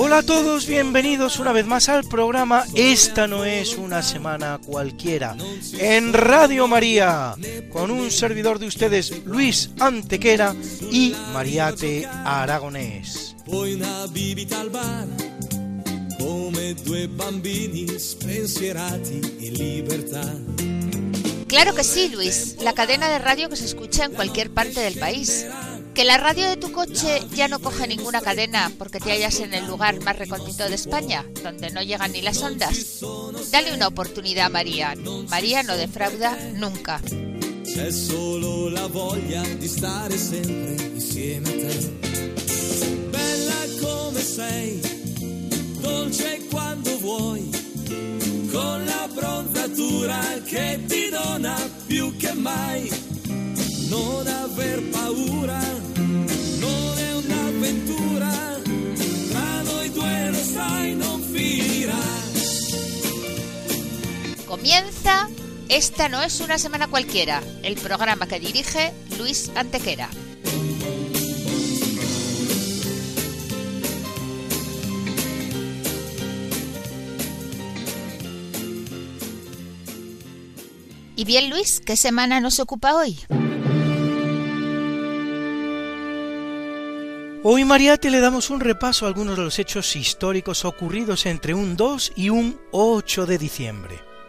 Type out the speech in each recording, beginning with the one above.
Hola a todos, bienvenidos una vez más al programa Esta no es una semana cualquiera en Radio María con un servidor de ustedes Luis Antequera y Mariate Aragonés. Claro que sí, Luis. La cadena de radio que se escucha en cualquier parte del país. Que la radio de tu coche ya no coge ninguna cadena porque te hallas en el lugar más recóndito de España, donde no llegan ni las ondas. Dale una oportunidad a María. María no defrauda nunca. C'è solo la voglia di stare sempre insieme a te. Bella come sei, dolce quando vuoi, con la bronzatura che ti dona più che mai. Non aver paura, Comienza Esta no es una semana cualquiera, el programa que dirige Luis Antequera. Y bien, Luis, ¿qué semana nos ocupa hoy? Hoy Mariate le damos un repaso a algunos de los hechos históricos ocurridos entre un 2 y un 8 de diciembre.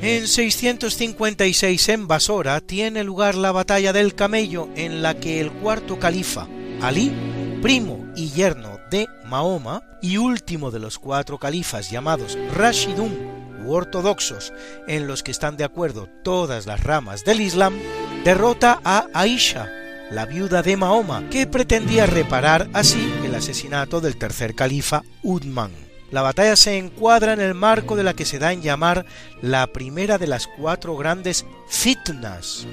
En 656 en Basora tiene lugar la batalla del camello en la que el cuarto califa, Ali, primo y yerno de Mahoma y último de los cuatro califas llamados Rashidun u ortodoxos, en los que están de acuerdo todas las ramas del Islam, derrota a Aisha, la viuda de Mahoma, que pretendía reparar así el asesinato del tercer califa Uthman. La batalla se encuadra en el marco de la que se da en llamar la primera de las cuatro grandes fitnas,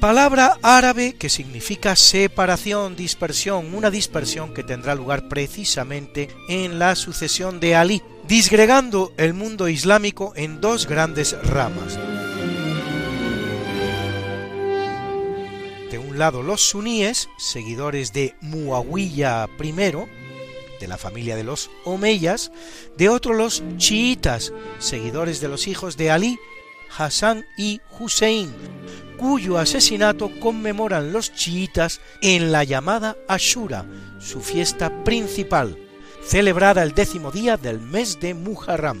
palabra árabe que significa separación, dispersión, una dispersión que tendrá lugar precisamente en la sucesión de Ali, disgregando el mundo islámico en dos grandes ramas. De un lado los suníes, seguidores de Muawiyah I, de la familia de los Omeyas, de otro los chiitas, seguidores de los hijos de Ali, Hassan y Hussein, cuyo asesinato conmemoran los chiitas en la llamada Ashura, su fiesta principal, celebrada el décimo día del mes de Muharram.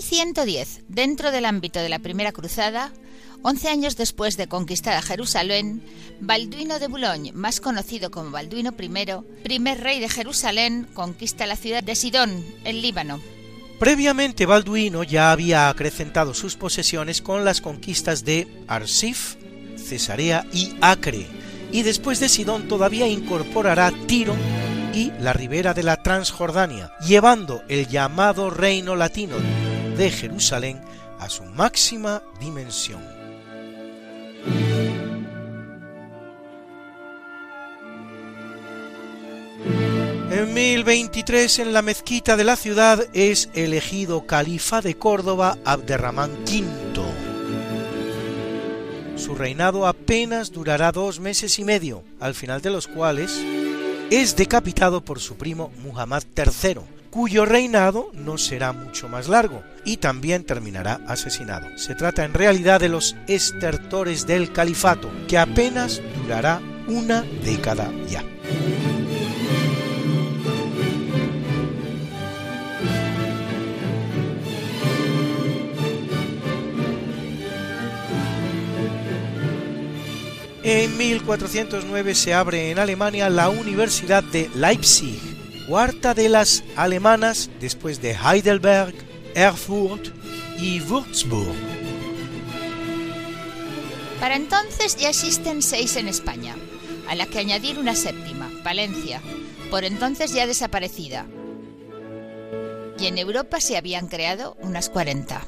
1110, dentro del ámbito de la Primera Cruzada, 11 años después de conquistar a Jerusalén, Balduino de Boulogne, más conocido como Balduino I, primer rey de Jerusalén, conquista la ciudad de Sidón, en Líbano. Previamente Balduino ya había acrecentado sus posesiones con las conquistas de Arsif, Cesarea y Acre, y después de Sidón todavía incorporará Tiro y la ribera de la Transjordania, llevando el llamado reino latino de Jerusalén a su máxima dimensión. En 1023 en la mezquita de la ciudad es elegido califa de Córdoba Abderramán V. Su reinado apenas durará dos meses y medio, al final de los cuales es decapitado por su primo Muhammad III, cuyo reinado no será mucho más largo y también terminará asesinado. Se trata en realidad de los estertores del califato, que apenas durará una década ya. En 1409 se abre en Alemania la Universidad de Leipzig, cuarta de las alemanas después de Heidelberg, Erfurt y Würzburg. Para entonces ya existen seis en España, a la que añadir una séptima, Valencia, por entonces ya desaparecida. Y en Europa se habían creado unas 40.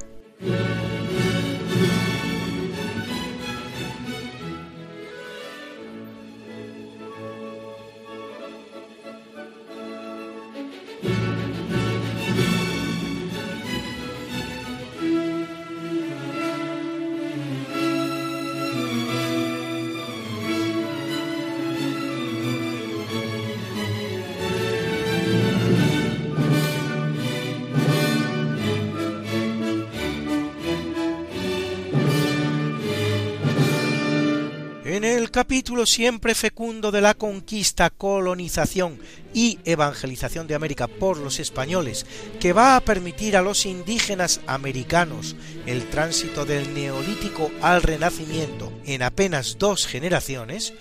Capítulo siempre fecundo de la conquista, colonización y evangelización de América por los españoles, que va a permitir a los indígenas americanos el tránsito del neolítico al renacimiento en apenas dos generaciones,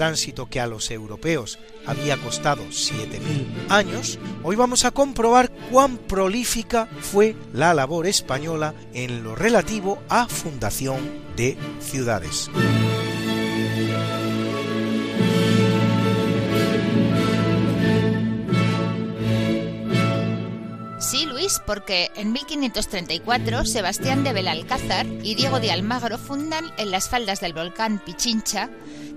tránsito que a los europeos había costado 7.000 años, hoy vamos a comprobar cuán prolífica fue la labor española en lo relativo a fundación de ciudades. Sí, Luis, porque en 1534 Sebastián de Belalcázar y Diego de Almagro fundan en las faldas del volcán Pichincha,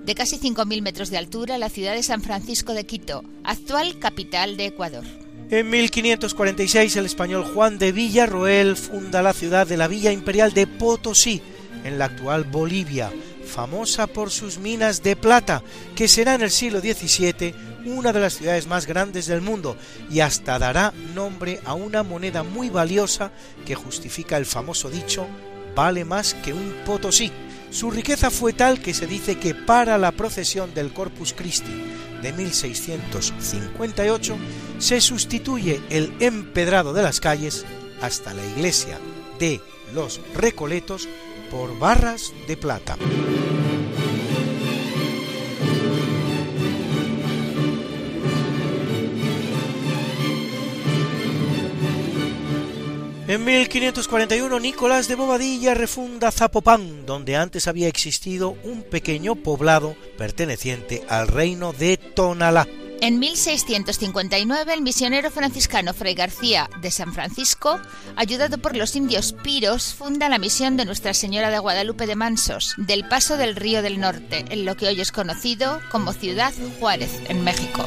de casi 5.000 metros de altura, la ciudad de San Francisco de Quito, actual capital de Ecuador. En 1546 el español Juan de Villarroel funda la ciudad de la Villa Imperial de Potosí, en la actual Bolivia, famosa por sus minas de plata, que será en el siglo XVII una de las ciudades más grandes del mundo y hasta dará nombre a una moneda muy valiosa que justifica el famoso dicho vale más que un Potosí. Su riqueza fue tal que se dice que para la procesión del Corpus Christi de 1658 se sustituye el empedrado de las calles hasta la iglesia de los Recoletos por barras de plata. En 1541 Nicolás de Bobadilla refunda Zapopan, donde antes había existido un pequeño poblado perteneciente al reino de Tonalá. En 1659 el misionero franciscano Fray García de San Francisco, ayudado por los indios piros, funda la misión de Nuestra Señora de Guadalupe de Mansos, del Paso del Río del Norte, en lo que hoy es conocido como Ciudad Juárez, en México.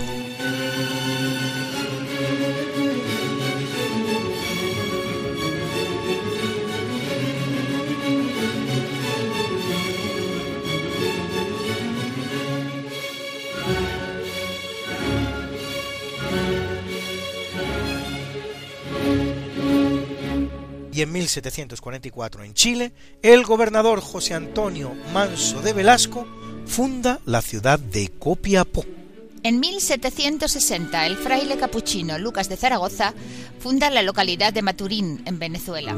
Y en 1744 en Chile, el gobernador José Antonio Manso de Velasco funda la ciudad de Copiapó. En 1760, el fraile capuchino Lucas de Zaragoza funda la localidad de Maturín, en Venezuela.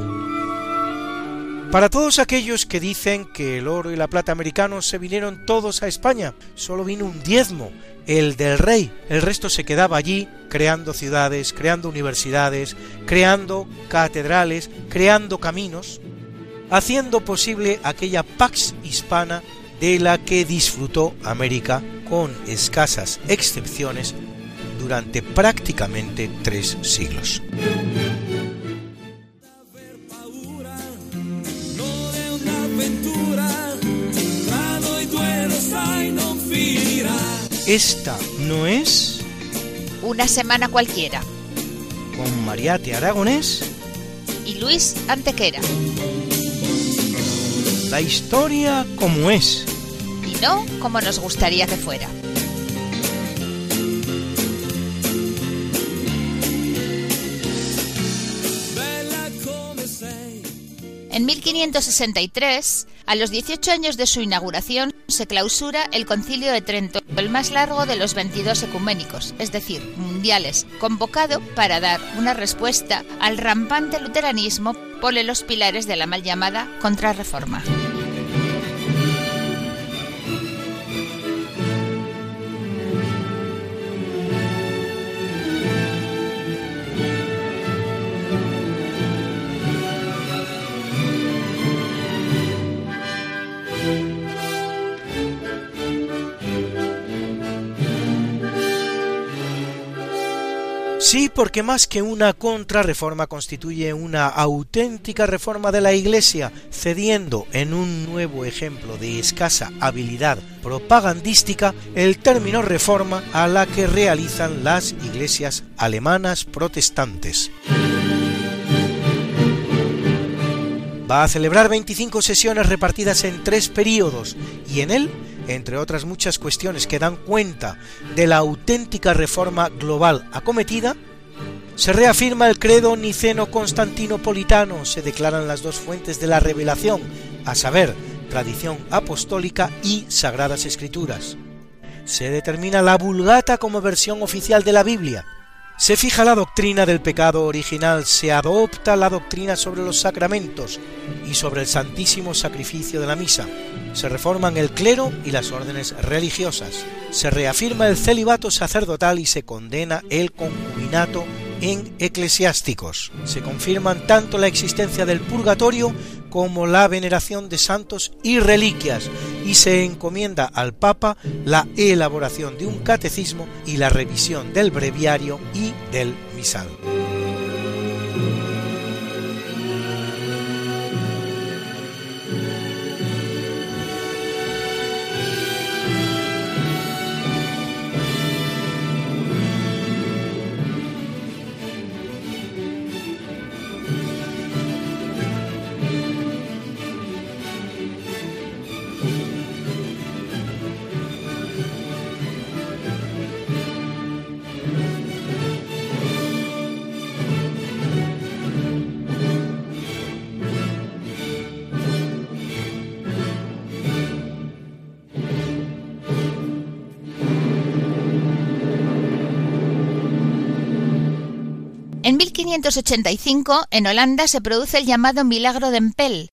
Para todos aquellos que dicen que el oro y la plata americanos se vinieron todos a España, solo vino un diezmo, el del rey. El resto se quedaba allí creando ciudades, creando universidades, creando catedrales, creando caminos, haciendo posible aquella pax hispana de la que disfrutó América con escasas excepciones durante prácticamente tres siglos. Esta no es... Una semana cualquiera. Con Mariate Aragonés y Luis Antequera. La historia como es. Y no como nos gustaría que fuera. En 1563, a los 18 años de su inauguración, se clausura el Concilio de Trento, el más largo de los 22 ecuménicos, es decir, mundiales, convocado para dar una respuesta al rampante luteranismo por los pilares de la mal llamada Contrarreforma. Porque más que una contrarreforma constituye una auténtica reforma de la Iglesia, cediendo en un nuevo ejemplo de escasa habilidad propagandística el término reforma a la que realizan las iglesias alemanas protestantes. Va a celebrar 25 sesiones repartidas en tres períodos y en él entre otras muchas cuestiones que dan cuenta de la auténtica reforma global acometida, se reafirma el credo niceno-constantinopolitano, se declaran las dos fuentes de la revelación, a saber, tradición apostólica y sagradas escrituras. Se determina la Vulgata como versión oficial de la Biblia, se fija la doctrina del pecado original, se adopta la doctrina sobre los sacramentos y sobre el santísimo sacrificio de la misa, se reforman el clero y las órdenes religiosas, se reafirma el celibato sacerdotal y se condena el concubinato en eclesiásticos. Se confirman tanto la existencia del purgatorio como la veneración de santos y reliquias, y se encomienda al Papa la elaboración de un catecismo y la revisión del breviario y del misal. En 1585, en Holanda, se produce el llamado Milagro de Empel.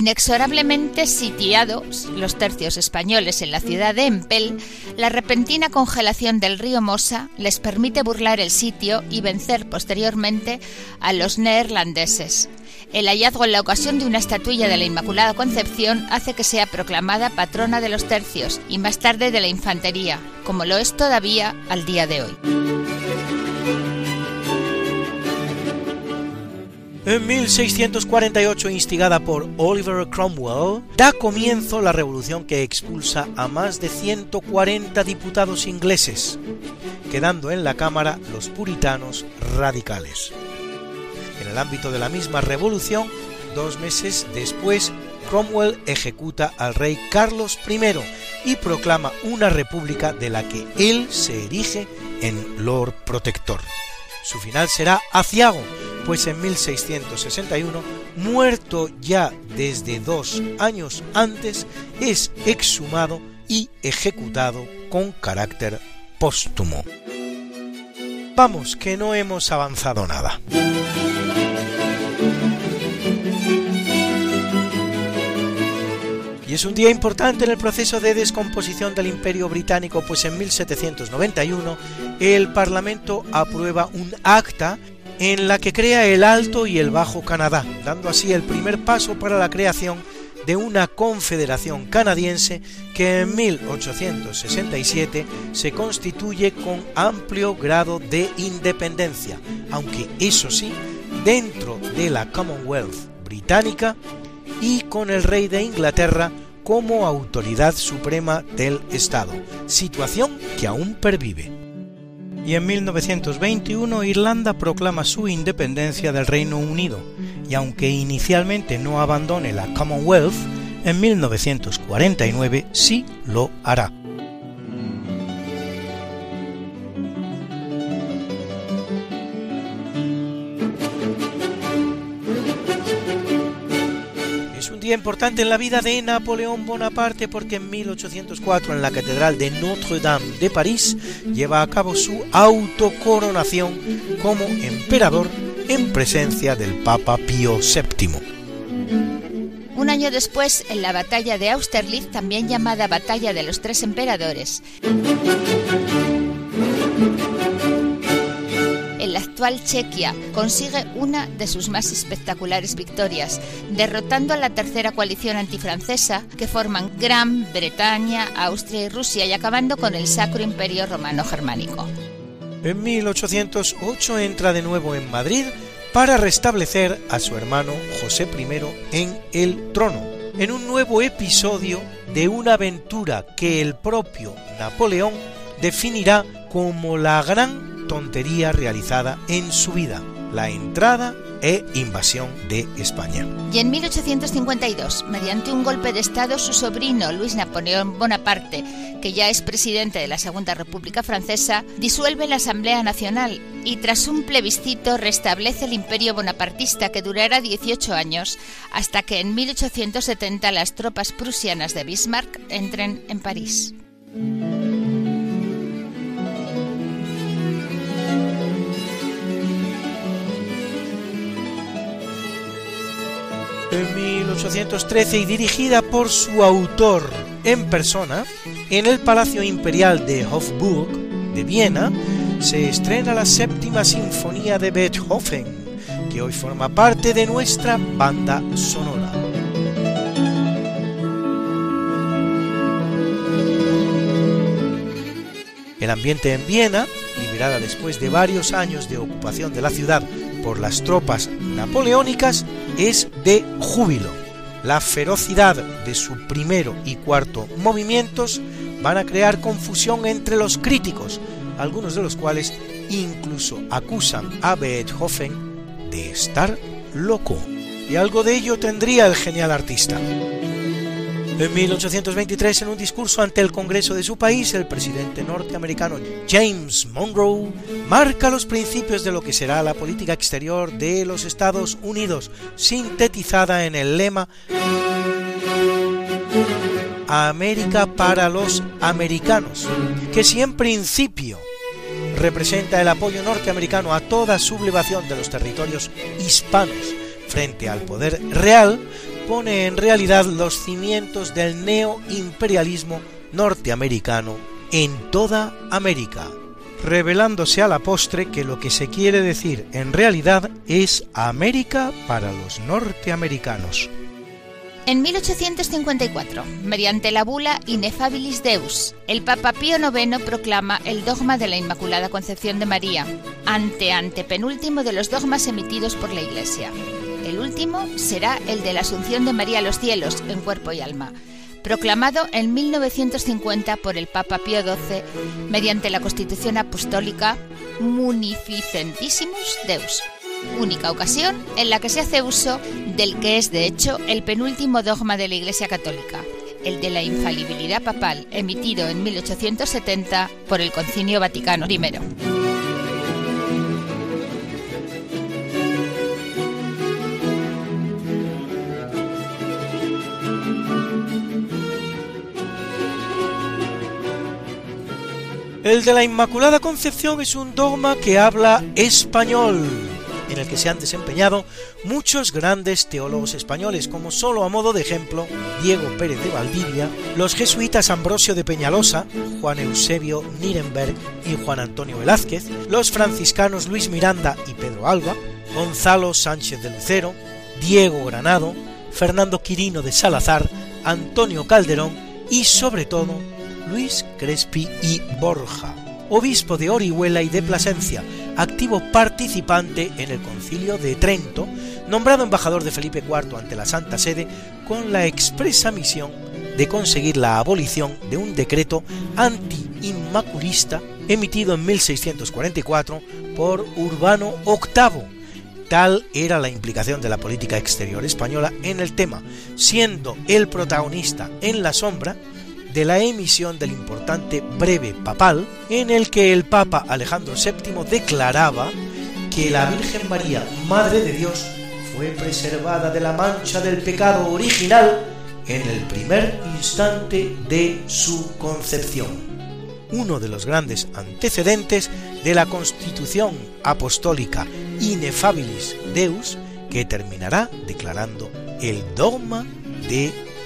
Inexorablemente sitiados los tercios españoles en la ciudad de Empel, la repentina congelación del río Mosa les permite burlar el sitio y vencer posteriormente a los neerlandeses. El hallazgo en la ocasión de una estatuilla de la Inmaculada Concepción hace que sea proclamada patrona de los tercios y más tarde de la infantería, como lo es todavía al día de hoy. En 1648, instigada por Oliver Cromwell, da comienzo la revolución que expulsa a más de 140 diputados ingleses, quedando en la Cámara los puritanos radicales. En el ámbito de la misma revolución, dos meses después, Cromwell ejecuta al rey Carlos I y proclama una república de la que él se erige en Lord Protector. Su final será aciago, pues en 1661, muerto ya desde dos años antes, es exhumado y ejecutado con carácter póstumo. Vamos, que no hemos avanzado nada. Y es un día importante en el proceso de descomposición del Imperio Británico, pues en 1791 el Parlamento aprueba un acta en la que crea el Alto y el Bajo Canadá, dando así el primer paso para la creación de una confederación canadiense que en 1867 se constituye con amplio grado de independencia, aunque eso sí, dentro de la Commonwealth británica y con el rey de Inglaterra como autoridad suprema del Estado, situación que aún pervive. Y en 1921 Irlanda proclama su independencia del Reino Unido, y aunque inicialmente no abandone la Commonwealth, en 1949 sí lo hará. Importante en la vida de Napoleón Bonaparte porque en 1804 en la Catedral de Notre-Dame de París lleva a cabo su autocoronación como emperador en presencia del Papa Pío VII. Un año después, en la batalla de Austerlitz, también llamada Batalla de los Tres Emperadores, actual Chequia, consigue una de sus más espectaculares victorias, derrotando a la tercera coalición antifrancesa que forman Gran Bretaña, Austria y Rusia y acabando con el Sacro Imperio Romano Germánico. En 1808 entra de nuevo en Madrid para restablecer a su hermano José I en el trono, en un nuevo episodio de una aventura que el propio Napoleón definirá como la gran tontería realizada en su vida, la entrada e invasión de España. Y en 1852, mediante un golpe de Estado, su sobrino Luis Napoleón Bonaparte, que ya es presidente de la Segunda República Francesa, disuelve la Asamblea Nacional y tras un plebiscito restablece el imperio bonapartista que durará 18 años hasta que en 1870 las tropas prusianas de Bismarck entren en París. En 1813 y dirigida por su autor en persona, en el Palacio Imperial de Hofburg de Viena, se estrena la séptima sinfonía de Beethoven, que hoy forma parte de nuestra banda sonora. El ambiente en Viena, liberada después de varios años de ocupación de la ciudad por las tropas napoleónicas es de júbilo. La ferocidad de su primero y cuarto movimientos van a crear confusión entre los críticos, algunos de los cuales incluso acusan a Beethoven de estar loco. Y algo de ello tendría el genial artista. En 1823, en un discurso ante el Congreso de su país, el presidente norteamericano James Monroe marca los principios de lo que será la política exterior de los Estados Unidos, sintetizada en el lema América para los americanos, que si en principio representa el apoyo norteamericano a toda sublevación de los territorios hispanos frente al poder real, pone en realidad los cimientos del neoimperialismo norteamericano en toda América, revelándose a la postre que lo que se quiere decir en realidad es América para los norteamericanos. En 1854, mediante la bula Ineffabilis Deus, el Papa Pío IX proclama el dogma de la Inmaculada Concepción de María, ante antepenúltimo de los dogmas emitidos por la Iglesia. El último será el de la Asunción de María a los cielos en cuerpo y alma, proclamado en 1950 por el Papa Pío XII mediante la Constitución Apostólica Munificentissimus Deus, única ocasión en la que se hace uso del que es de hecho el penúltimo dogma de la Iglesia Católica, el de la infalibilidad papal, emitido en 1870 por el Concilio Vaticano I. El de la Inmaculada Concepción es un dogma que habla español, en el que se han desempeñado muchos grandes teólogos españoles, como solo a modo de ejemplo Diego Pérez de Valdivia, los jesuitas Ambrosio de Peñalosa, Juan Eusebio Nirenberg y Juan Antonio Velázquez, los franciscanos Luis Miranda y Pedro Alba, Gonzalo Sánchez de Lucero, Diego Granado, Fernando Quirino de Salazar, Antonio Calderón y sobre todo Luis Crespi y Borja, obispo de Orihuela y de Plasencia, activo participante en el concilio de Trento, nombrado embajador de Felipe IV ante la Santa Sede con la expresa misión de conseguir la abolición de un decreto anti-inmaculista emitido en 1644 por Urbano VIII. Tal era la implicación de la política exterior española en el tema, siendo el protagonista en la sombra de la emisión del importante breve papal en el que el Papa Alejandro VII declaraba que la Virgen María, Madre de Dios, fue preservada de la mancha del pecado original en el primer instante de su concepción. Uno de los grandes antecedentes de la Constitución Apostólica Inefabilis Deus que terminará declarando el dogma de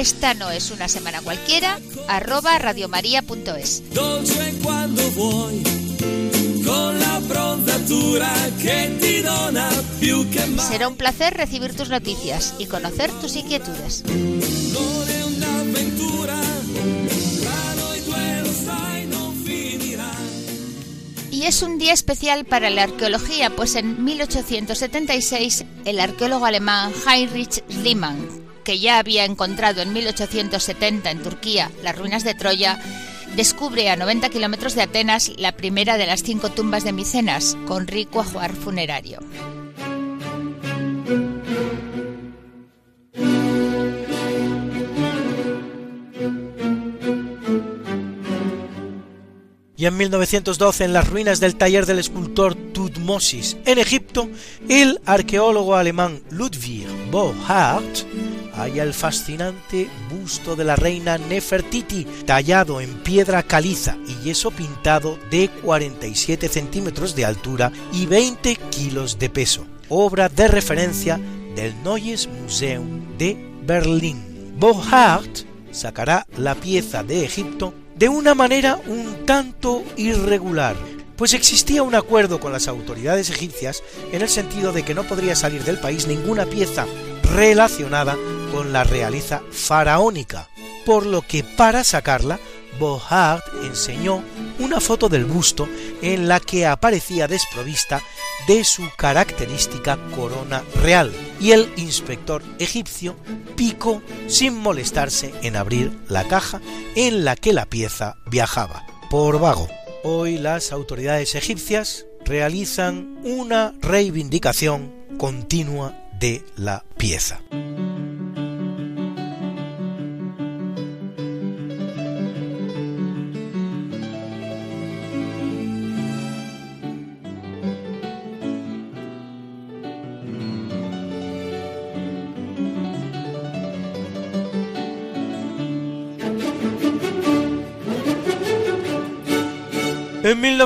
Esta no es una semana cualquiera, arroba radiomaria.es. Será un placer recibir tus noticias y conocer tus inquietudes. Y es un día especial para la arqueología, pues en 1876 el arqueólogo alemán Heinrich Schliemann, que ya había encontrado en 1870 en Turquía las ruinas de Troya, descubre a 90 kilómetros de Atenas la primera de las cinco tumbas de Micenas, con rico ajuar funerario. Y en 1912, en las ruinas del taller del escultor Tutmosis en Egipto, el arqueólogo alemán Ludwig Bohart halla el fascinante busto de la reina Nefertiti, tallado en piedra caliza y yeso pintado de 47 centímetros de altura y 20 kilos de peso, obra de referencia del Neues Museum de Berlín. Bohart sacará la pieza de Egipto de una manera un tanto irregular, pues existía un acuerdo con las autoridades egipcias en el sentido de que no podría salir del país ninguna pieza relacionada con la realeza faraónica, por lo que para sacarla, Bohart enseñó una foto del busto en la que aparecía desprovista de su característica corona real, y el inspector egipcio picó sin molestarse en abrir la caja en la que la pieza viajaba, por vago. Hoy las autoridades egipcias realizan una reivindicación continua de la pieza.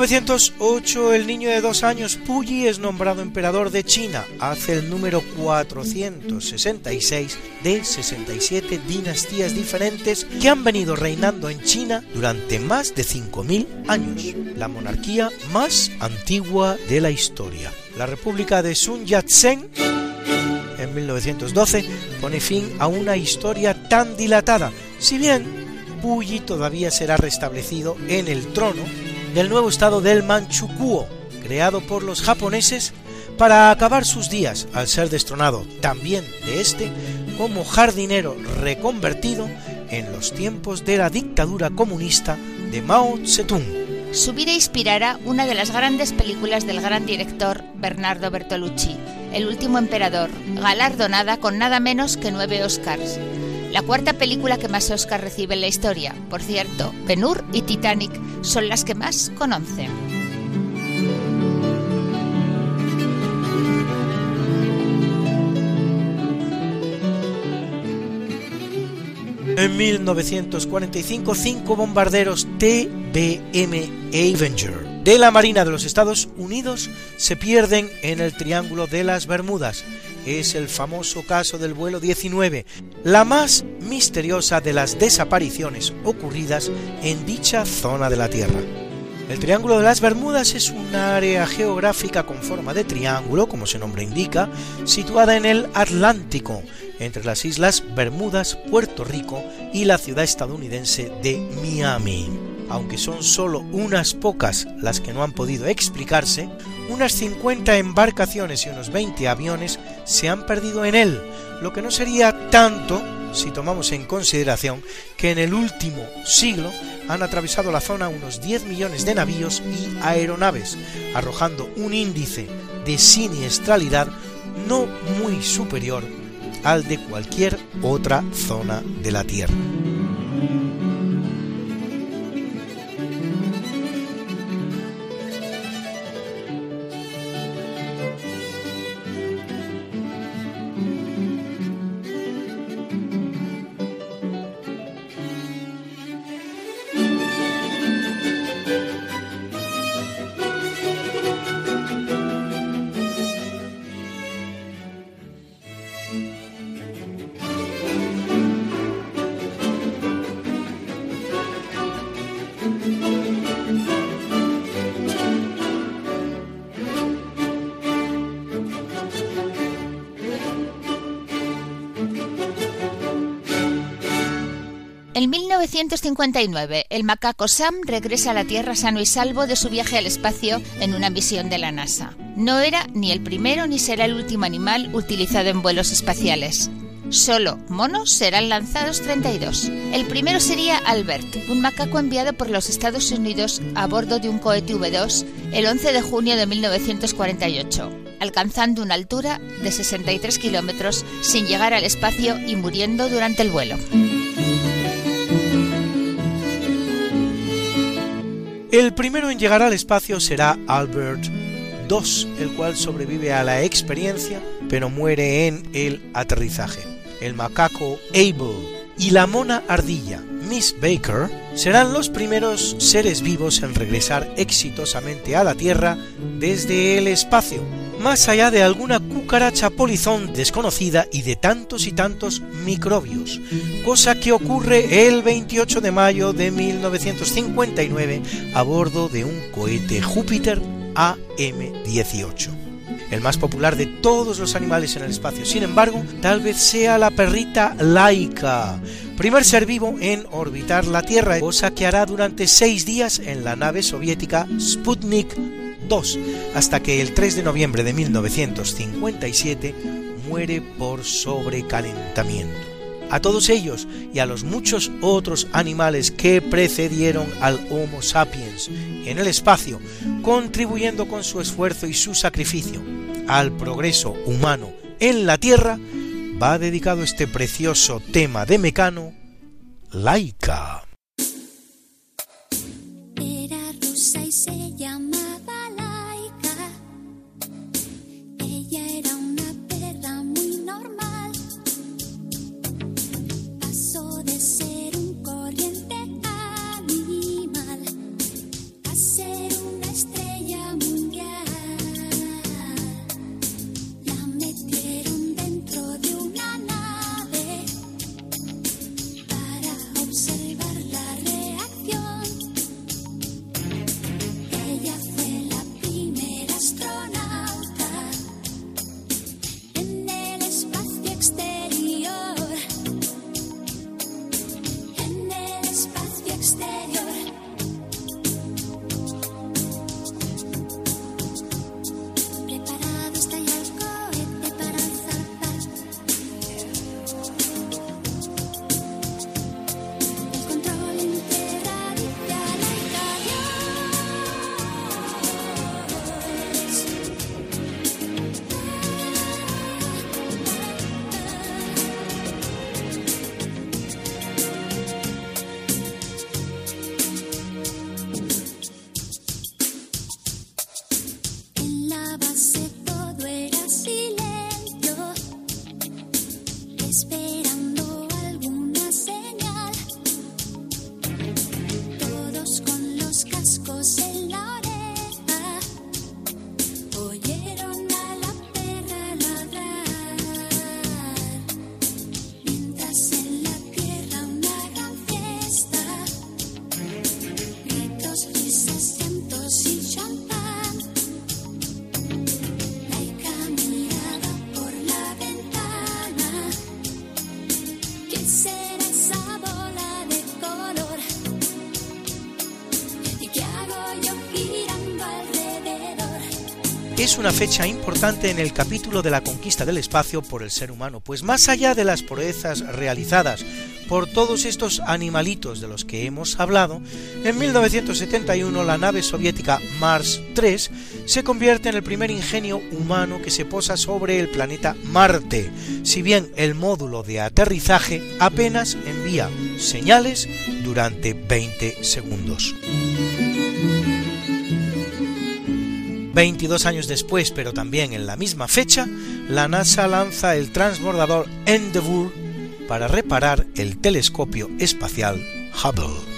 1908, el niño de dos años Puyi es nombrado emperador de China. Hace el número 466 de 67 dinastías diferentes que han venido reinando en China durante más de 5.000 años. La monarquía más antigua de la historia. La República de Sun Yat-sen en 1912 pone fin a una historia tan dilatada, si bien Puyi todavía será restablecido en el trono del nuevo estado del Manchukuo, creado por los japoneses para acabar sus días al ser destronado también de este como jardinero reconvertido en los tiempos de la dictadura comunista de Mao Zedong. Su vida inspirará una de las grandes películas del gran director Bernardo Bertolucci, El último emperador, galardonada con nada menos que nueve Oscars la cuarta película que más Oscar recibe en la historia. Por cierto, Ben Hur y Titanic son las que más conocen. En 1945, cinco bombarderos TBM Avenger de la Marina de los Estados Unidos se pierden en el Triángulo de las Bermudas. Es el famoso caso del vuelo 19, la más misteriosa de las desapariciones ocurridas en dicha zona de la Tierra. El Triángulo de las Bermudas es un área geográfica con forma de triángulo, como su nombre indica, situada en el Atlántico, entre las islas Bermudas, Puerto Rico y la ciudad estadounidense de Miami. Aunque son solo unas pocas las que no han podido explicarse, unas 50 embarcaciones y unos 20 aviones se han perdido en él, lo que no sería tanto si tomamos en consideración que en el último siglo han atravesado la zona unos 10 millones de navíos y aeronaves, arrojando un índice de siniestralidad no muy superior al de cualquier otra zona de la Tierra. 1959, el macaco Sam regresa a la Tierra sano y salvo de su viaje al espacio en una misión de la NASA. No era ni el primero ni será el último animal utilizado en vuelos espaciales. Solo monos serán lanzados 32. El primero sería Albert, un macaco enviado por los Estados Unidos a bordo de un cohete V2 el 11 de junio de 1948, alcanzando una altura de 63 kilómetros sin llegar al espacio y muriendo durante el vuelo. El primero en llegar al espacio será Albert II, el cual sobrevive a la experiencia, pero muere en el aterrizaje. El macaco Abel y la mona ardilla Miss Baker serán los primeros seres vivos en regresar exitosamente a la Tierra desde el espacio, más allá de alguna cucaracha polizón desconocida y de tantos y tantos microbios, cosa que ocurre el 28 de mayo de 1959 a bordo de un cohete Júpiter AM-18 el más popular de todos los animales en el espacio. Sin embargo, tal vez sea la perrita Laika, primer ser vivo en orbitar la Tierra, cosa que hará durante seis días en la nave soviética Sputnik 2, hasta que el 3 de noviembre de 1957 muere por sobrecalentamiento. A todos ellos y a los muchos otros animales que precedieron al Homo sapiens en el espacio, contribuyendo con su esfuerzo y su sacrificio al progreso humano en la Tierra, va dedicado este precioso tema de Mecano, Laica. Una fecha importante en el capítulo de la conquista del espacio por el ser humano, pues más allá de las proezas realizadas por todos estos animalitos de los que hemos hablado, en 1971 la nave soviética Mars 3 se convierte en el primer ingenio humano que se posa sobre el planeta Marte, si bien el módulo de aterrizaje apenas envía señales durante 20 segundos. 22 años después, pero también en la misma fecha, la NASA lanza el transbordador Endeavour para reparar el telescopio espacial Hubble.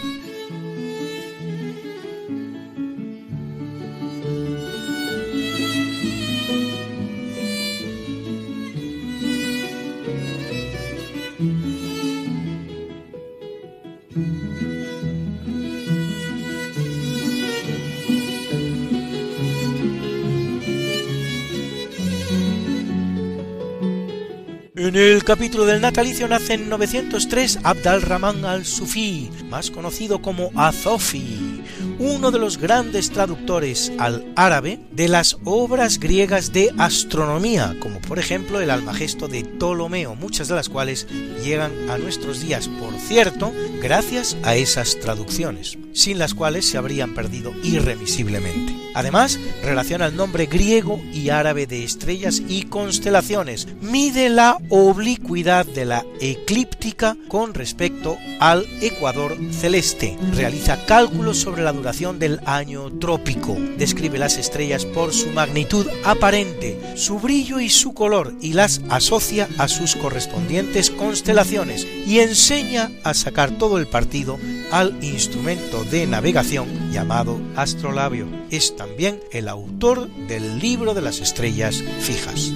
El capítulo del natalicio nace en 903 Abd al-Rahman al-Sufi, más conocido como Azofi, uno de los grandes traductores al árabe de las obras griegas de astronomía, como por ejemplo el Almagesto de Ptolomeo, muchas de las cuales llegan a nuestros días, por cierto, gracias a esas traducciones, sin las cuales se habrían perdido irremisiblemente. Además, relaciona el nombre griego y árabe de estrellas y constelaciones, mide la oblicuidad de la eclíptica con respecto al ecuador celeste, realiza cálculos sobre la duración del año trópico, describe las estrellas por su magnitud aparente, su brillo y su color y las asocia a sus correspondientes constelaciones y enseña a sacar todo el partido al instrumento de navegación llamado astrolabio. Es también el autor del libro de las estrellas fijas.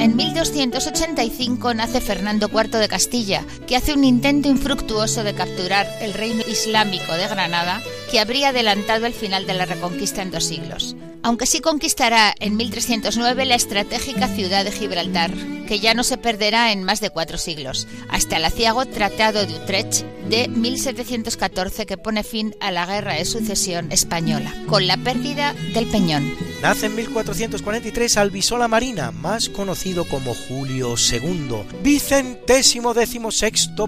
En 1285 nace Fernando IV de Castilla, que hace un intento infructuoso de capturar el reino islámico de Granada, que habría adelantado el final de la reconquista en dos siglos. Aunque sí conquistará en 1309 la estratégica ciudad de Gibraltar, que ya no se perderá en más de cuatro siglos, hasta el aciago Tratado de Utrecht de 1714 que pone fin a la Guerra de Sucesión española, con la pérdida del Peñón. Nace en 1443 Albisola Marina, más conocido como Julio II, vicentésimo décimo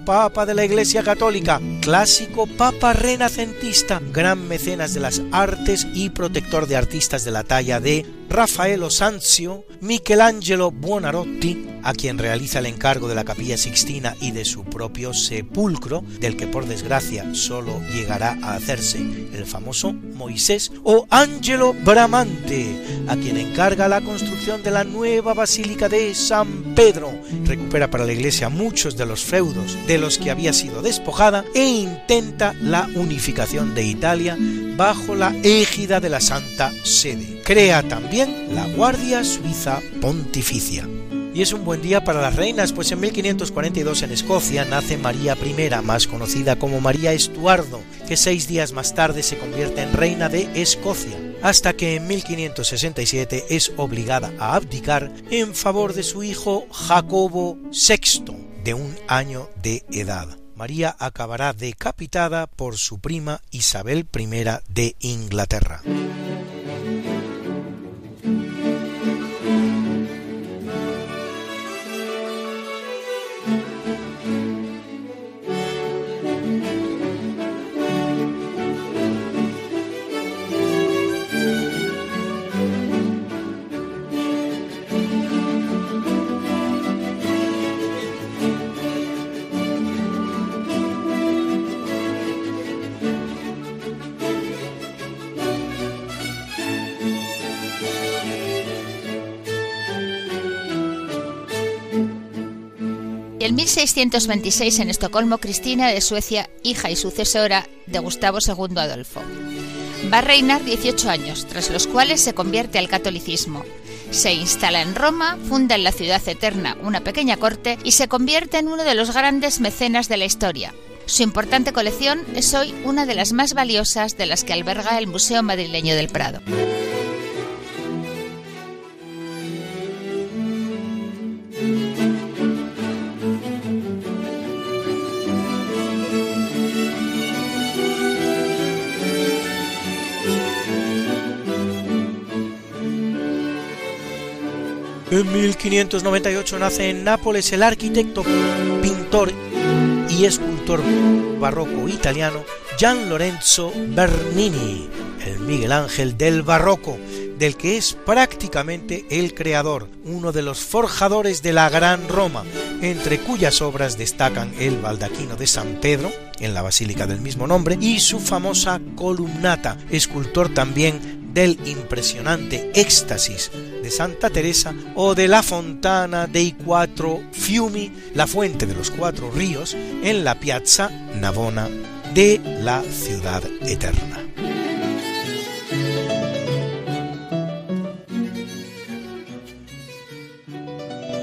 papa de la Iglesia Católica, clásico papa renacentista, gran mecenas de las artes y protector de artistas de la talla de Raffaello Sanzio, Michelangelo Buonarroti, a quien realiza el encargo de la capilla Sixtina y de su propio sepulcro, del que por desgracia solo llegará a hacerse el famoso Moisés, o Angelo Bramante, a quien encarga la construcción de la nueva basílica de San Pedro, recupera para la iglesia muchos de los feudos de los que había sido despojada e intenta la unificación de Italia bajo la égida de la Santa Sede. Crea también la Guardia Suiza Pontificia. Y es un buen día para las reinas, pues en 1542 en Escocia nace María I, más conocida como María Estuardo, que seis días más tarde se convierte en reina de Escocia, hasta que en 1567 es obligada a abdicar en favor de su hijo Jacobo VI, de un año de edad. María acabará decapitada por su prima Isabel I de Inglaterra. Y en 1626 en Estocolmo, Cristina de Suecia, hija y sucesora de Gustavo II Adolfo. Va a reinar 18 años, tras los cuales se convierte al catolicismo. Se instala en Roma, funda en la ciudad eterna una pequeña corte y se convierte en uno de los grandes mecenas de la historia. Su importante colección es hoy una de las más valiosas de las que alberga el Museo Madrileño del Prado. En 1598 nace en Nápoles el arquitecto, pintor y escultor barroco italiano Gian Lorenzo Bernini, el Miguel Ángel del barroco, del que es prácticamente el creador, uno de los forjadores de la Gran Roma, entre cuyas obras destacan el baldaquino de San Pedro, en la basílica del mismo nombre, y su famosa columnata, escultor también del impresionante éxtasis de Santa Teresa o de la fontana dei quattro fiumi, la fuente de los cuatro ríos, en la piazza Navona de la ciudad eterna.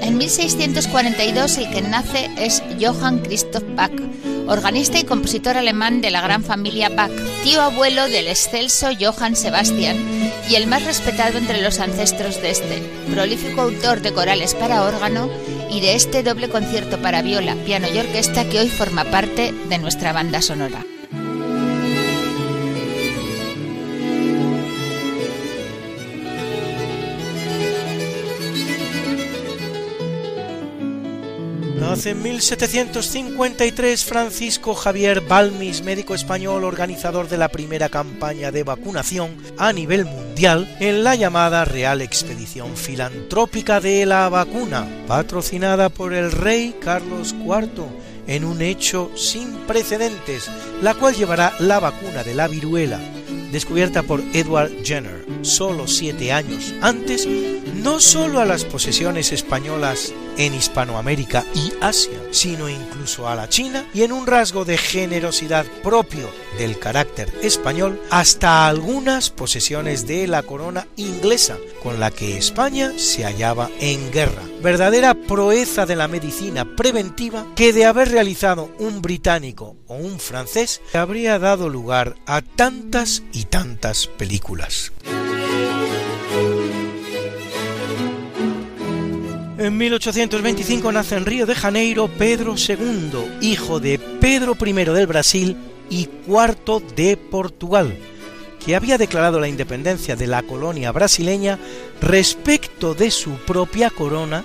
En 1642 el que nace es Johann Christoph Bach, organista y compositor alemán de la gran familia Bach, tío abuelo del excelso Johann Sebastian y el más respetado entre los ancestros de este, prolífico autor de corales para órgano y de este doble concierto para viola, piano y orquesta que hoy forma parte de nuestra banda sonora. En 1753 Francisco Javier Balmis, médico español organizador de la primera campaña de vacunación a nivel mundial en la llamada Real Expedición Filantrópica de la Vacuna, patrocinada por el rey Carlos IV en un hecho sin precedentes, la cual llevará la vacuna de la viruela, descubierta por Edward Jenner solo siete años antes, no solo a las posesiones españolas en Hispanoamérica y Asia, sino incluso a la China y en un rasgo de generosidad propio del carácter español hasta algunas posesiones de la corona inglesa con la que España se hallaba en guerra. Verdadera proeza de la medicina preventiva que de haber realizado un británico o un francés habría dado lugar a tantas y tantas películas. En 1825 nace en Río de Janeiro Pedro II, hijo de Pedro I del Brasil y cuarto de Portugal, que había declarado la independencia de la colonia brasileña respecto de su propia corona,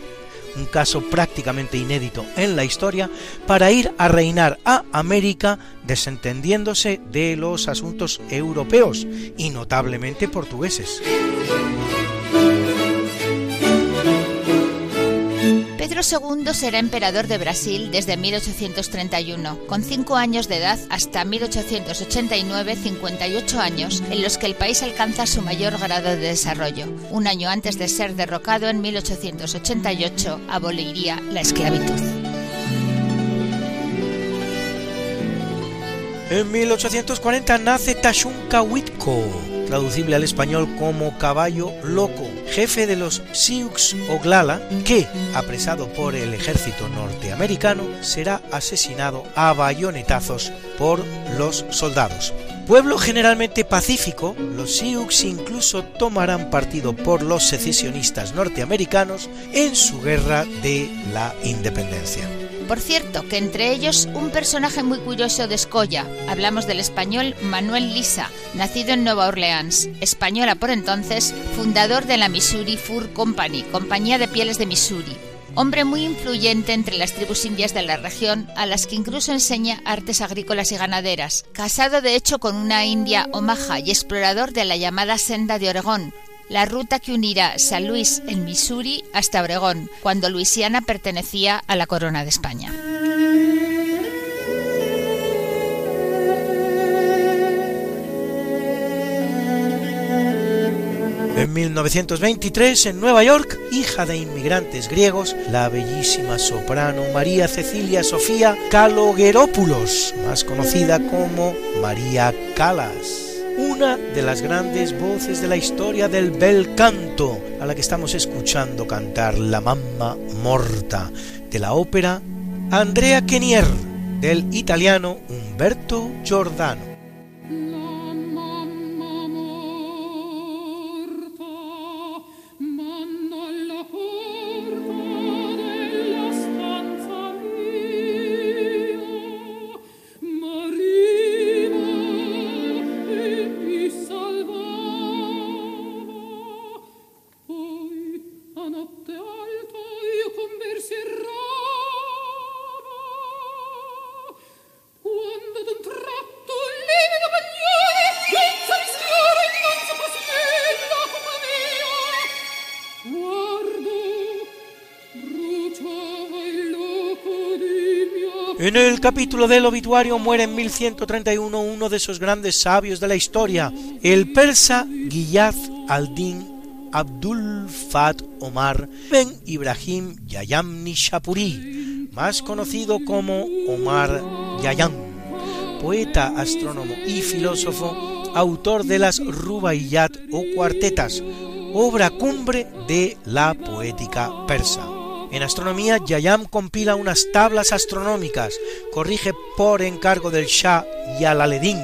un caso prácticamente inédito en la historia, para ir a reinar a América desentendiéndose de los asuntos europeos y notablemente portugueses. II será emperador de Brasil desde 1831, con 5 años de edad hasta 1889, 58 años, en los que el país alcanza su mayor grado de desarrollo. Un año antes de ser derrocado en 1888, aboliría la esclavitud. En 1840 nace Tashunka Witko, traducible al español como caballo loco, jefe de los Sioux Oglala, que, apresado por el ejército norteamericano, será asesinado a bayonetazos por los soldados. Pueblo generalmente pacífico, los Sioux incluso tomarán partido por los secesionistas norteamericanos en su guerra de la independencia. Por cierto, que entre ellos un personaje muy curioso de Escoya. Hablamos del español Manuel Lisa, nacido en Nueva Orleans, española por entonces, fundador de la Missouri Fur Company, compañía de pieles de Missouri. Hombre muy influyente entre las tribus indias de la región, a las que incluso enseña artes agrícolas y ganaderas. Casado de hecho con una india Omaha y explorador de la llamada Senda de Oregón, la ruta que unirá San Luis en Missouri hasta Obregón, cuando Luisiana pertenecía a la corona de España. En 1923, en Nueva York, hija de inmigrantes griegos, la bellísima soprano María Cecilia Sofía Kalogeropoulos, más conocida como María Calas una de las grandes voces de la historia del bel canto, a la que estamos escuchando cantar la mamma morta de la ópera Andrea Chenier del italiano Umberto Giordano. Capítulo del obituario muere en 1131 uno de esos grandes sabios de la historia, el persa Giyaz al-Din Abdul Fat Omar Ben Ibrahim Yayam Nishapuri, más conocido como Omar Yayam, poeta, astrónomo y filósofo, autor de las Rubaiyat o cuartetas, obra cumbre de la poética persa. En astronomía, Yayam compila unas tablas astronómicas, corrige por encargo del Shah Yalaledin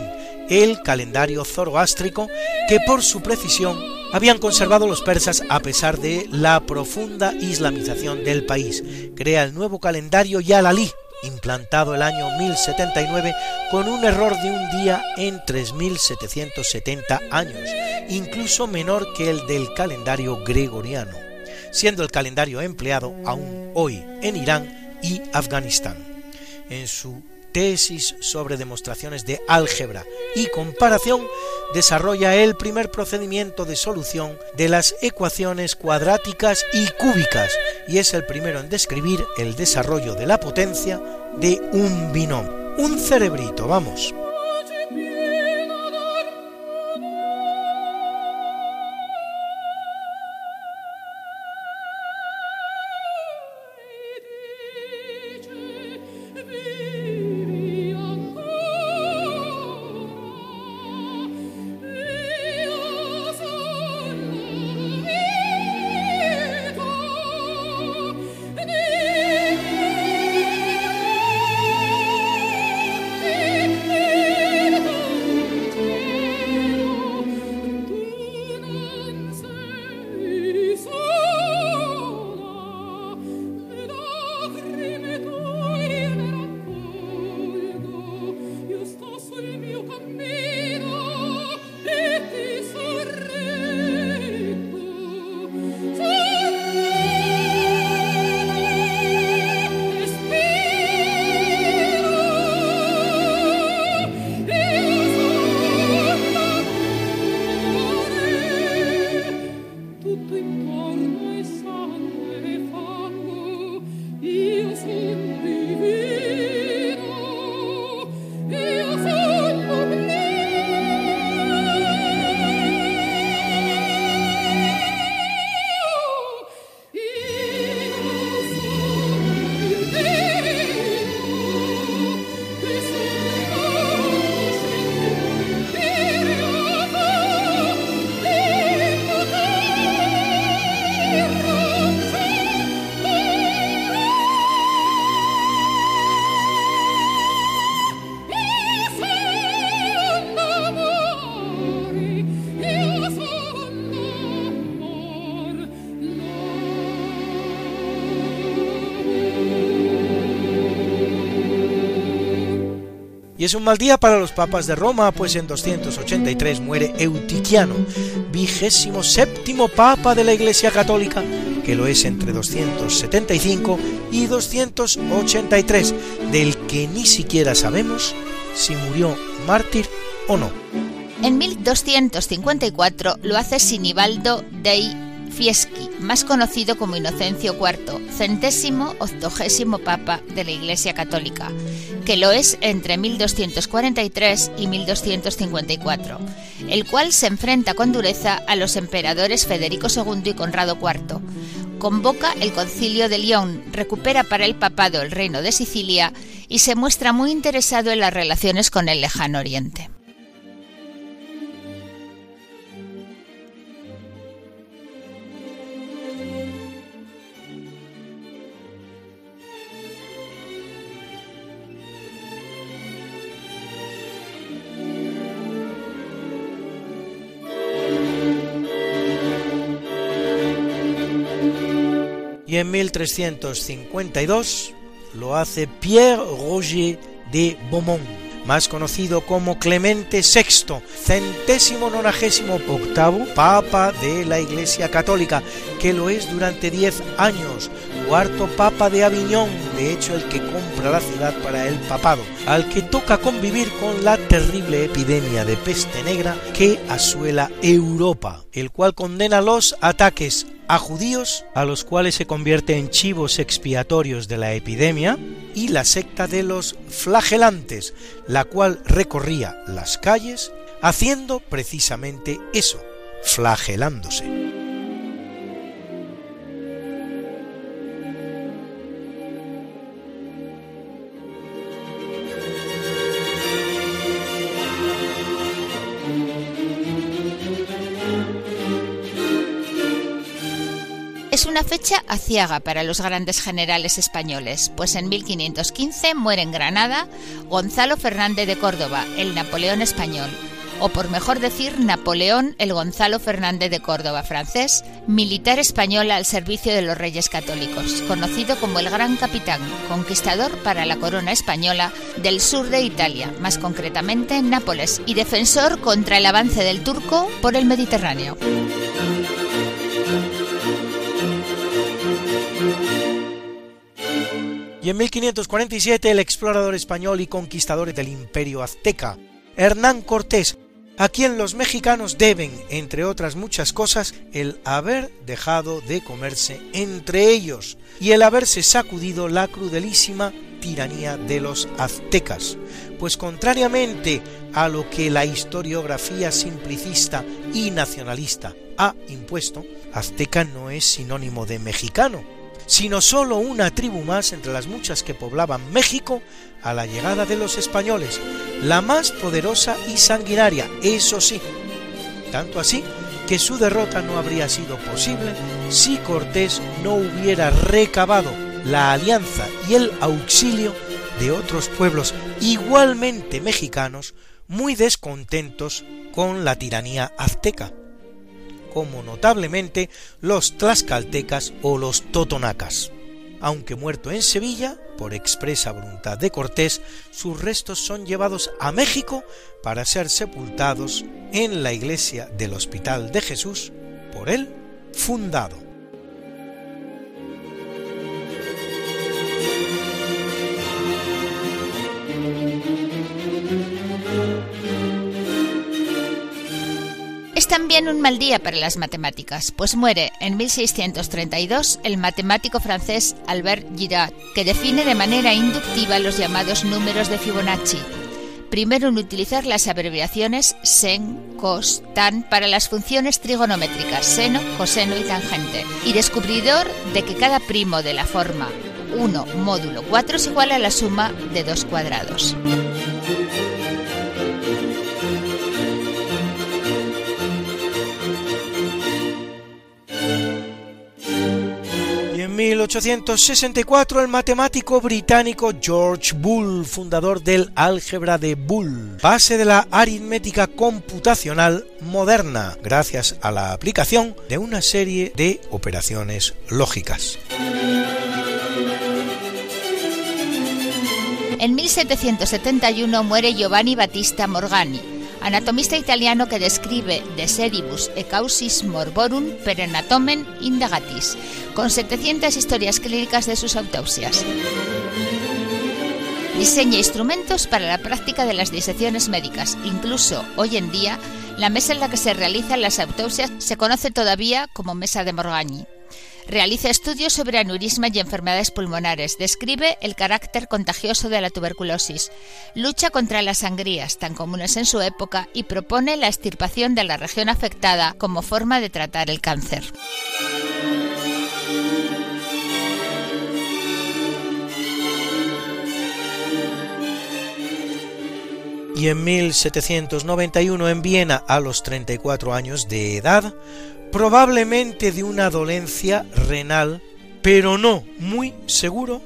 el calendario zoroástrico que por su precisión habían conservado los persas a pesar de la profunda islamización del país. Crea el nuevo calendario Yalalí, implantado el año 1079 con un error de un día en 3770 años, incluso menor que el del calendario gregoriano siendo el calendario empleado aún hoy en Irán y Afganistán. En su tesis sobre demostraciones de álgebra y comparación, desarrolla el primer procedimiento de solución de las ecuaciones cuadráticas y cúbicas y es el primero en describir el desarrollo de la potencia de un binomio. Un cerebrito, vamos. Y es un mal día para los papas de Roma, pues en 283 muere Eutiquiano, vigésimo séptimo papa de la Iglesia Católica, que lo es entre 275 y 283, del que ni siquiera sabemos si murió mártir o no. En 1254 lo hace Sinibaldo dei Fieschi, más conocido como Inocencio IV, centésimo octogésimo papa de la Iglesia Católica, que lo es entre 1243 y 1254, el cual se enfrenta con dureza a los emperadores Federico II y Conrado IV. Convoca el concilio de León, recupera para el papado el reino de Sicilia y se muestra muy interesado en las relaciones con el lejano oriente. Y en 1352 lo hace Pierre Roger de Beaumont, más conocido como Clemente VI, centésimo nonagésimo octavo Papa de la Iglesia Católica, que lo es durante diez años, cuarto Papa de Aviñón, de hecho el que compra la ciudad para el papado, al que toca convivir con la terrible epidemia de peste negra que asuela Europa, el cual condena los ataques a judíos, a los cuales se convierte en chivos expiatorios de la epidemia, y la secta de los flagelantes, la cual recorría las calles haciendo precisamente eso, flagelándose. Fecha aciaga para los grandes generales españoles, pues en 1515 muere en Granada Gonzalo Fernández de Córdoba, el Napoleón español, o por mejor decir Napoleón el Gonzalo Fernández de Córdoba francés, militar español al servicio de los reyes católicos, conocido como el Gran Capitán, conquistador para la corona española del sur de Italia, más concretamente en Nápoles, y defensor contra el avance del turco por el Mediterráneo. Y en 1547 el explorador español y conquistador del imperio azteca, Hernán Cortés, a quien los mexicanos deben, entre otras muchas cosas, el haber dejado de comerse entre ellos y el haberse sacudido la crudelísima tiranía de los aztecas, pues contrariamente a lo que la historiografía simplicista y nacionalista ha impuesto, azteca no es sinónimo de mexicano, sino sólo una tribu más entre las muchas que poblaban México a la llegada de los españoles, la más poderosa y sanguinaria, eso sí, tanto así que su derrota no habría sido posible si Cortés no hubiera recabado la alianza y el auxilio de otros pueblos igualmente mexicanos muy descontentos con la tiranía azteca como notablemente los tlaxcaltecas o los totonacas. Aunque muerto en Sevilla, por expresa voluntad de Cortés, sus restos son llevados a México para ser sepultados en la iglesia del Hospital de Jesús, por él fundado. También un mal día para las matemáticas, pues muere en 1632 el matemático francés Albert Girard, que define de manera inductiva los llamados números de Fibonacci. Primero en utilizar las abreviaciones sen, cos, tan para las funciones trigonométricas seno, coseno y tangente, y descubridor de que cada primo de la forma 1 módulo 4 es igual a la suma de dos cuadrados. 1864 el matemático británico George Boole, fundador del álgebra de Boole, base de la aritmética computacional moderna, gracias a la aplicación de una serie de operaciones lógicas. En 1771 muere Giovanni Battista Morgani, anatomista italiano que describe De seribus e causis morborum per anatomen indagatis, con 700 historias clínicas de sus autopsias. Diseña instrumentos para la práctica de las disecciones médicas. Incluso hoy en día, la mesa en la que se realizan las autopsias se conoce todavía como mesa de Morgagni. Realiza estudios sobre aneurisma y enfermedades pulmonares. Describe el carácter contagioso de la tuberculosis. Lucha contra las sangrías, tan comunes en su época, y propone la extirpación de la región afectada como forma de tratar el cáncer. y en 1791 en Viena a los 34 años de edad probablemente de una dolencia renal, pero no muy seguro,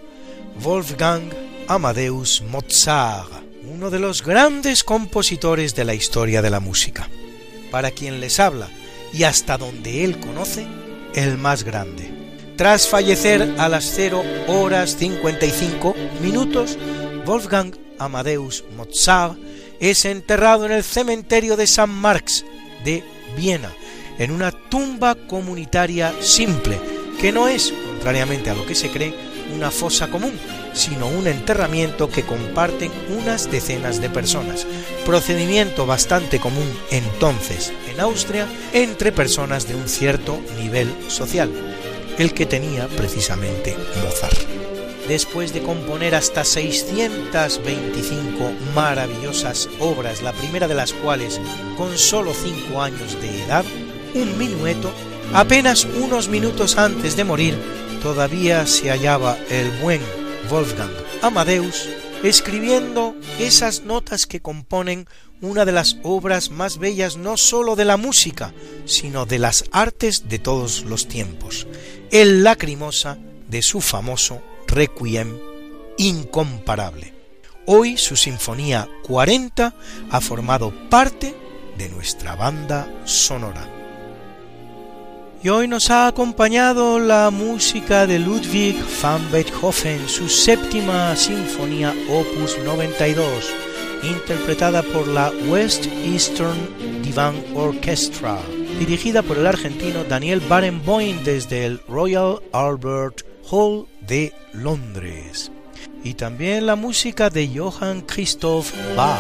Wolfgang Amadeus Mozart, uno de los grandes compositores de la historia de la música. Para quien les habla y hasta donde él conoce, el más grande. Tras fallecer a las 0 horas 55 minutos, Wolfgang Amadeus Mozart es enterrado en el cementerio de San Marx de Viena, en una tumba comunitaria simple, que no es, contrariamente a lo que se cree, una fosa común, sino un enterramiento que comparten unas decenas de personas, procedimiento bastante común entonces en Austria entre personas de un cierto nivel social, el que tenía precisamente Mozart. Después de componer hasta 625 maravillosas obras, la primera de las cuales con solo 5 años de edad, un minueto, apenas unos minutos antes de morir, todavía se hallaba el buen Wolfgang Amadeus escribiendo esas notas que componen una de las obras más bellas no sólo de la música, sino de las artes de todos los tiempos, el lacrimosa de su famoso Requiem incomparable. Hoy su Sinfonía 40 ha formado parte de nuestra banda sonora. Y hoy nos ha acompañado la música de Ludwig van Beethoven, su séptima sinfonía opus 92, interpretada por la West Eastern Divan Orchestra, dirigida por el argentino Daniel Barenboim desde el Royal Albert Hall de Londres. Y también la música de Johann Christoph Bach,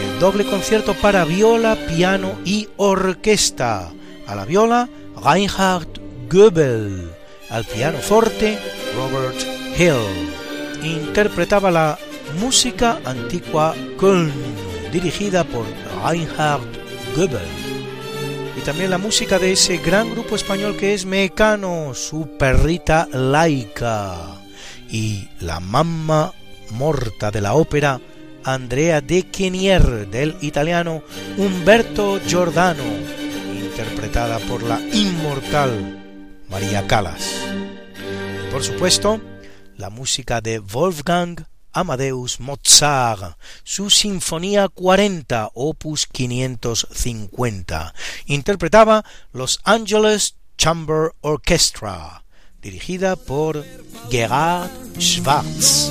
el doble concierto para viola, piano y orquesta. A la viola, Reinhard Goebel, al piano forte Robert Hill. Interpretaba la música antigua Köln, dirigida por Reinhard Goebel. Y también la música de ese gran grupo español que es Mecano, su perrita laica. Y la mamma morta de la ópera Andrea de Chenier del italiano Umberto Giordano por la inmortal María Calas. Y por supuesto, la música de Wolfgang Amadeus Mozart, su Sinfonía 40, opus 550. Interpretaba Los Angeles Chamber Orchestra, dirigida por Gerhard Schwarz.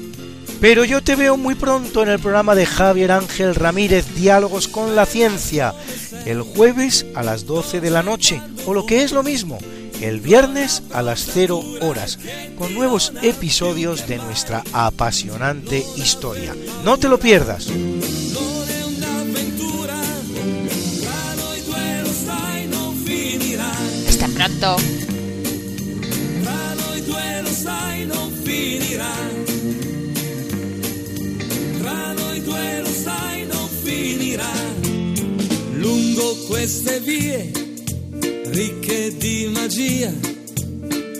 Pero yo te veo muy pronto en el programa de Javier Ángel Ramírez Diálogos con la Ciencia, el jueves a las 12 de la noche, o lo que es lo mismo, el viernes a las 0 horas, con nuevos episodios de nuestra apasionante historia. No te lo pierdas. Non è queste vie ricche di magia,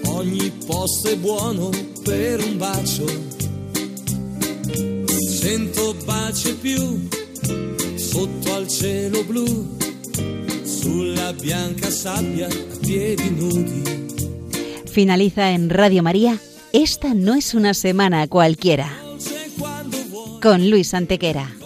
ogni posto è buono per un bacio. Cento baci più sotto al cielo blu, sulla bianca sabbia a piedi nudi. Finaliza en Radio María. Esta no es una semana cualquiera. Con Luis Antequera.